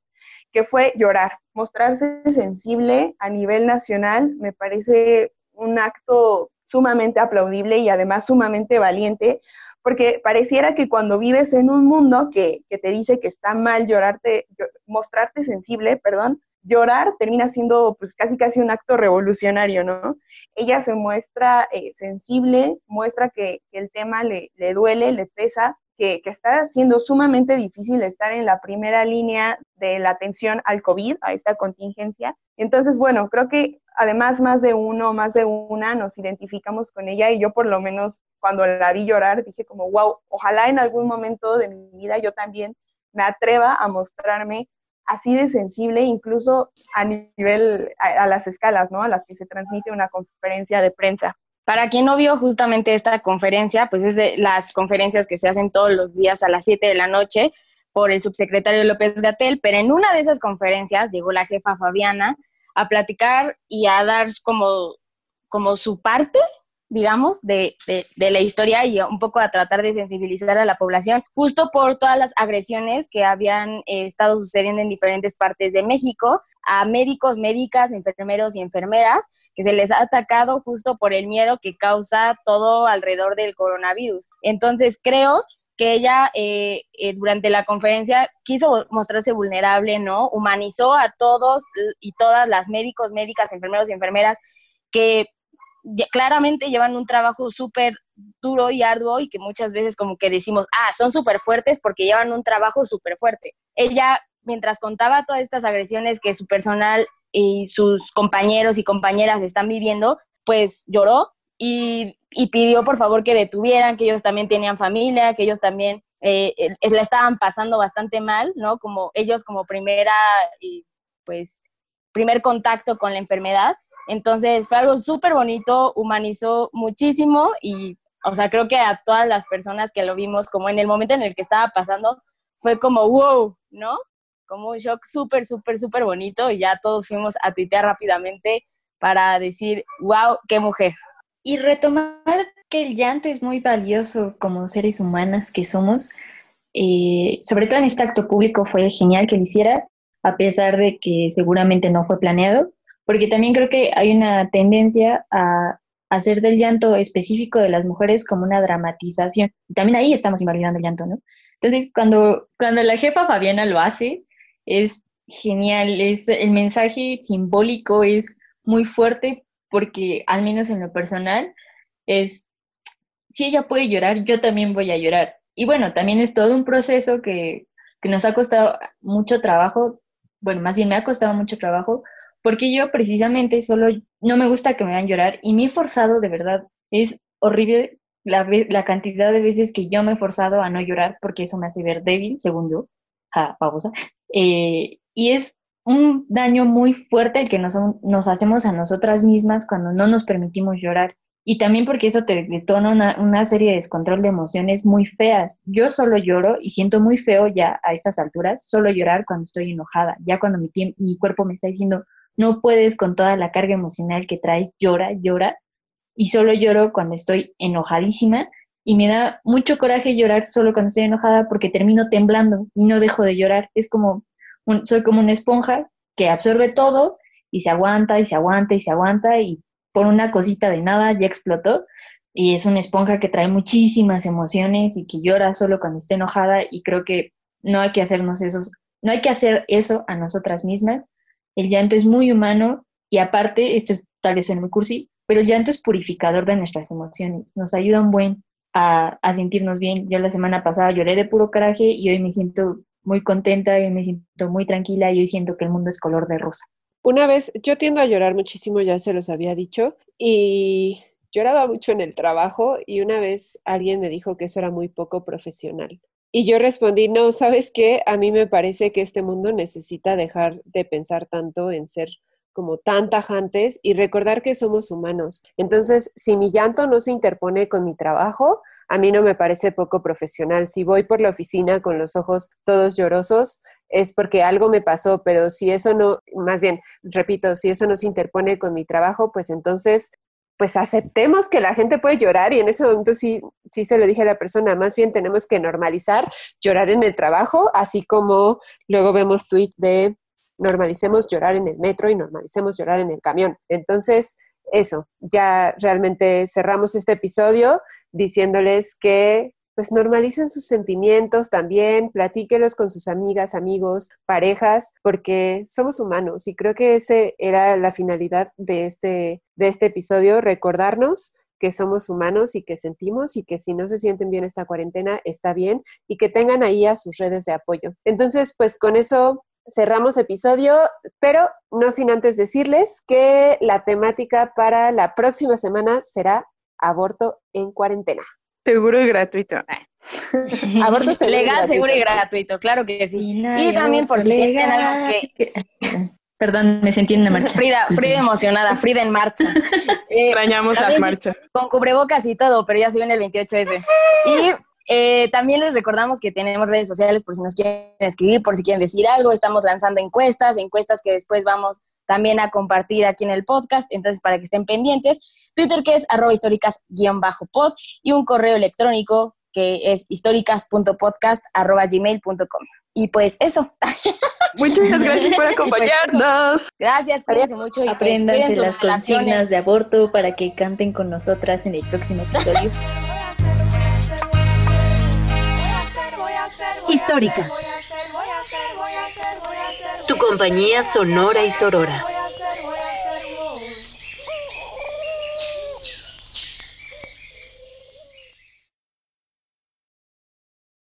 que fue llorar, mostrarse sensible a nivel nacional, me parece un acto sumamente aplaudible y además sumamente valiente, porque pareciera que cuando vives en un mundo que, te dice que está mal llorarte, mostrarte sensible, perdón, llorar termina siendo pues casi casi un acto revolucionario, ¿no? Ella se muestra eh, sensible, muestra que, el tema le, le, duele, le pesa, que, está siendo sumamente difícil estar en la primera línea de la atención al COVID, a esta contingencia. Entonces, bueno, creo que además más de uno, más de una nos identificamos con ella y yo por lo menos cuando la vi llorar dije como, wow, ojalá en algún momento de mi vida yo también me atreva a mostrarme así de sensible, incluso a nivel, a, las escalas, ¿no? A las que se transmite una conferencia de prensa. Para quien no vio justamente esta conferencia, pues es de las conferencias que se hacen todos los días a las 7 de la noche por el subsecretario López Gatel, pero en una de esas conferencias llegó la jefa Fabiana a platicar y a dar como, como su parte, digamos, de, de, la historia y un poco a tratar de sensibilizar a la población, justo por todas las agresiones que habían eh, estado sucediendo en diferentes partes de México, a médicos, médicas, enfermeros y enfermeras, que se les ha atacado justo por el miedo que causa todo alrededor del coronavirus. Entonces, creo que ella eh, eh, durante la conferencia quiso mostrarse vulnerable, ¿no? Humanizó a todos y todas las médicos, médicas, enfermeros y enfermeras que claramente llevan un trabajo súper duro y arduo y que muchas veces como que decimos, ah, son súper fuertes porque llevan un trabajo súper fuerte. Ella, mientras contaba todas estas agresiones que su personal y sus compañeros y compañeras están viviendo, pues lloró y, pidió por favor que detuvieran, que ellos también tenían familia, que ellos también eh, eh, la estaban pasando bastante mal, ¿no? Como ellos como primera, y pues, primer contacto con la enfermedad. Entonces fue algo súper bonito, humanizó muchísimo y, o sea, creo que a todas las personas que lo vimos, como en el momento en el que estaba pasando, fue como, wow, ¿no? Como un shock súper, súper, súper bonito y ya todos fuimos a tuitear rápidamente para decir, wow, qué mujer. Y retomar que el llanto es muy valioso como seres humanas que somos. Eh, sobre todo en este acto público fue genial que lo hiciera, a pesar de que seguramente no fue planeado, porque también creo que hay una tendencia a hacer del llanto específico de las mujeres como una dramatización. También ahí estamos invalidando el llanto, ¿no? Entonces, cuando, cuando la jefa Fabiana lo hace, es genial, es, el mensaje simbólico es muy fuerte porque al menos en lo personal es, si ella puede llorar, yo también voy a llorar. Y bueno, también es todo un proceso que, que nos ha costado mucho trabajo, bueno, más bien me ha costado mucho trabajo, porque yo precisamente solo no me gusta que me vean llorar y me he forzado de verdad. Es horrible la, la, cantidad de veces que yo me he forzado a no llorar porque eso me hace ver débil, según yo. Ja, pausa. Eh, y es un daño muy fuerte el que nos, nos, hacemos a nosotras mismas cuando no nos permitimos llorar. Y también porque eso te detona una, una, serie de descontrol de emociones muy feas. Yo solo lloro y siento muy feo ya a estas alturas, solo llorar cuando estoy enojada, ya cuando mi, mi cuerpo me está diciendo, no puedes con toda la carga emocional que traes, llora, llora. Y solo lloro cuando estoy enojadísima y me da mucho coraje llorar solo cuando estoy enojada porque termino temblando y no dejo de llorar. Es como soy como una esponja que absorbe todo y se aguanta y se aguanta y se aguanta y por una cosita de nada ya explotó. Y es una esponja que trae muchísimas emociones y que llora solo cuando está enojada y creo que no hay que hacernos esos, no hay que hacer eso a nosotras mismas. El llanto es muy humano y aparte, esto es tal vez en mi cursi, pero el llanto es purificador de nuestras emociones, nos ayuda un buen a, a, sentirnos bien. Yo la semana pasada lloré de puro coraje y hoy me siento muy contenta y me siento muy tranquila y hoy siento que el mundo es color de rosa. Una vez, yo tiendo a llorar muchísimo, ya se los había dicho, y lloraba mucho en el trabajo y una vez alguien me dijo que eso era muy poco profesional. Y yo respondí, no, ¿sabes qué? A mí me parece que este mundo necesita dejar de pensar tanto en ser como tan tajantes y recordar que somos humanos. Entonces, si mi llanto no se interpone con mi trabajo, a mí no me parece poco profesional. Si voy por la oficina con los ojos todos llorosos, es porque algo me pasó, pero si eso no, más bien, repito, si eso no se interpone con mi trabajo, pues entonces, pues aceptemos que la gente puede llorar y en ese momento sí, sí se lo dije a la persona, más bien tenemos que normalizar llorar en el trabajo, así como luego vemos tweets de normalicemos llorar en el metro y normalicemos llorar en el camión. Entonces, eso, ya realmente cerramos este episodio diciéndoles que pues normalicen sus sentimientos también, platíquelos con sus amigas, amigos, parejas, porque somos humanos y creo que esa era la finalidad de este, de este episodio, recordarnos que somos humanos y que sentimos y que si no se sienten bien esta cuarentena está bien y que tengan ahí a sus redes de apoyo. Entonces, pues con eso cerramos episodio, pero no sin antes decirles que la temática para la próxima semana será aborto en cuarentena. Seguro y gratuito. aborto legal, seguro y gratuito, claro que sí. Y, también por si tienen algo que... Perdón, me sentí en la marcha. Frida, Frida emocionada, Frida en marcha. Eh, Extrañamos las marchas. Con cubrebocas y todo, pero ya se viene el 28S. Y eh, también les recordamos que tenemos redes sociales por si nos quieren escribir, por si quieren decir algo. Estamos lanzando encuestas, encuestas que después vamos también a compartir aquí en el podcast, entonces para que estén pendientes. Twitter que es arroba históricas-pod y un correo electrónico que es históricas.podcast arroba gmail.com. Y pues eso. Muchas gracias por acompañarnos. gracias, cuídense mucho y pues, aprendan las consignas de aborto para que canten con nosotras en el próximo episodio. históricas. Compañía sonora y sorora.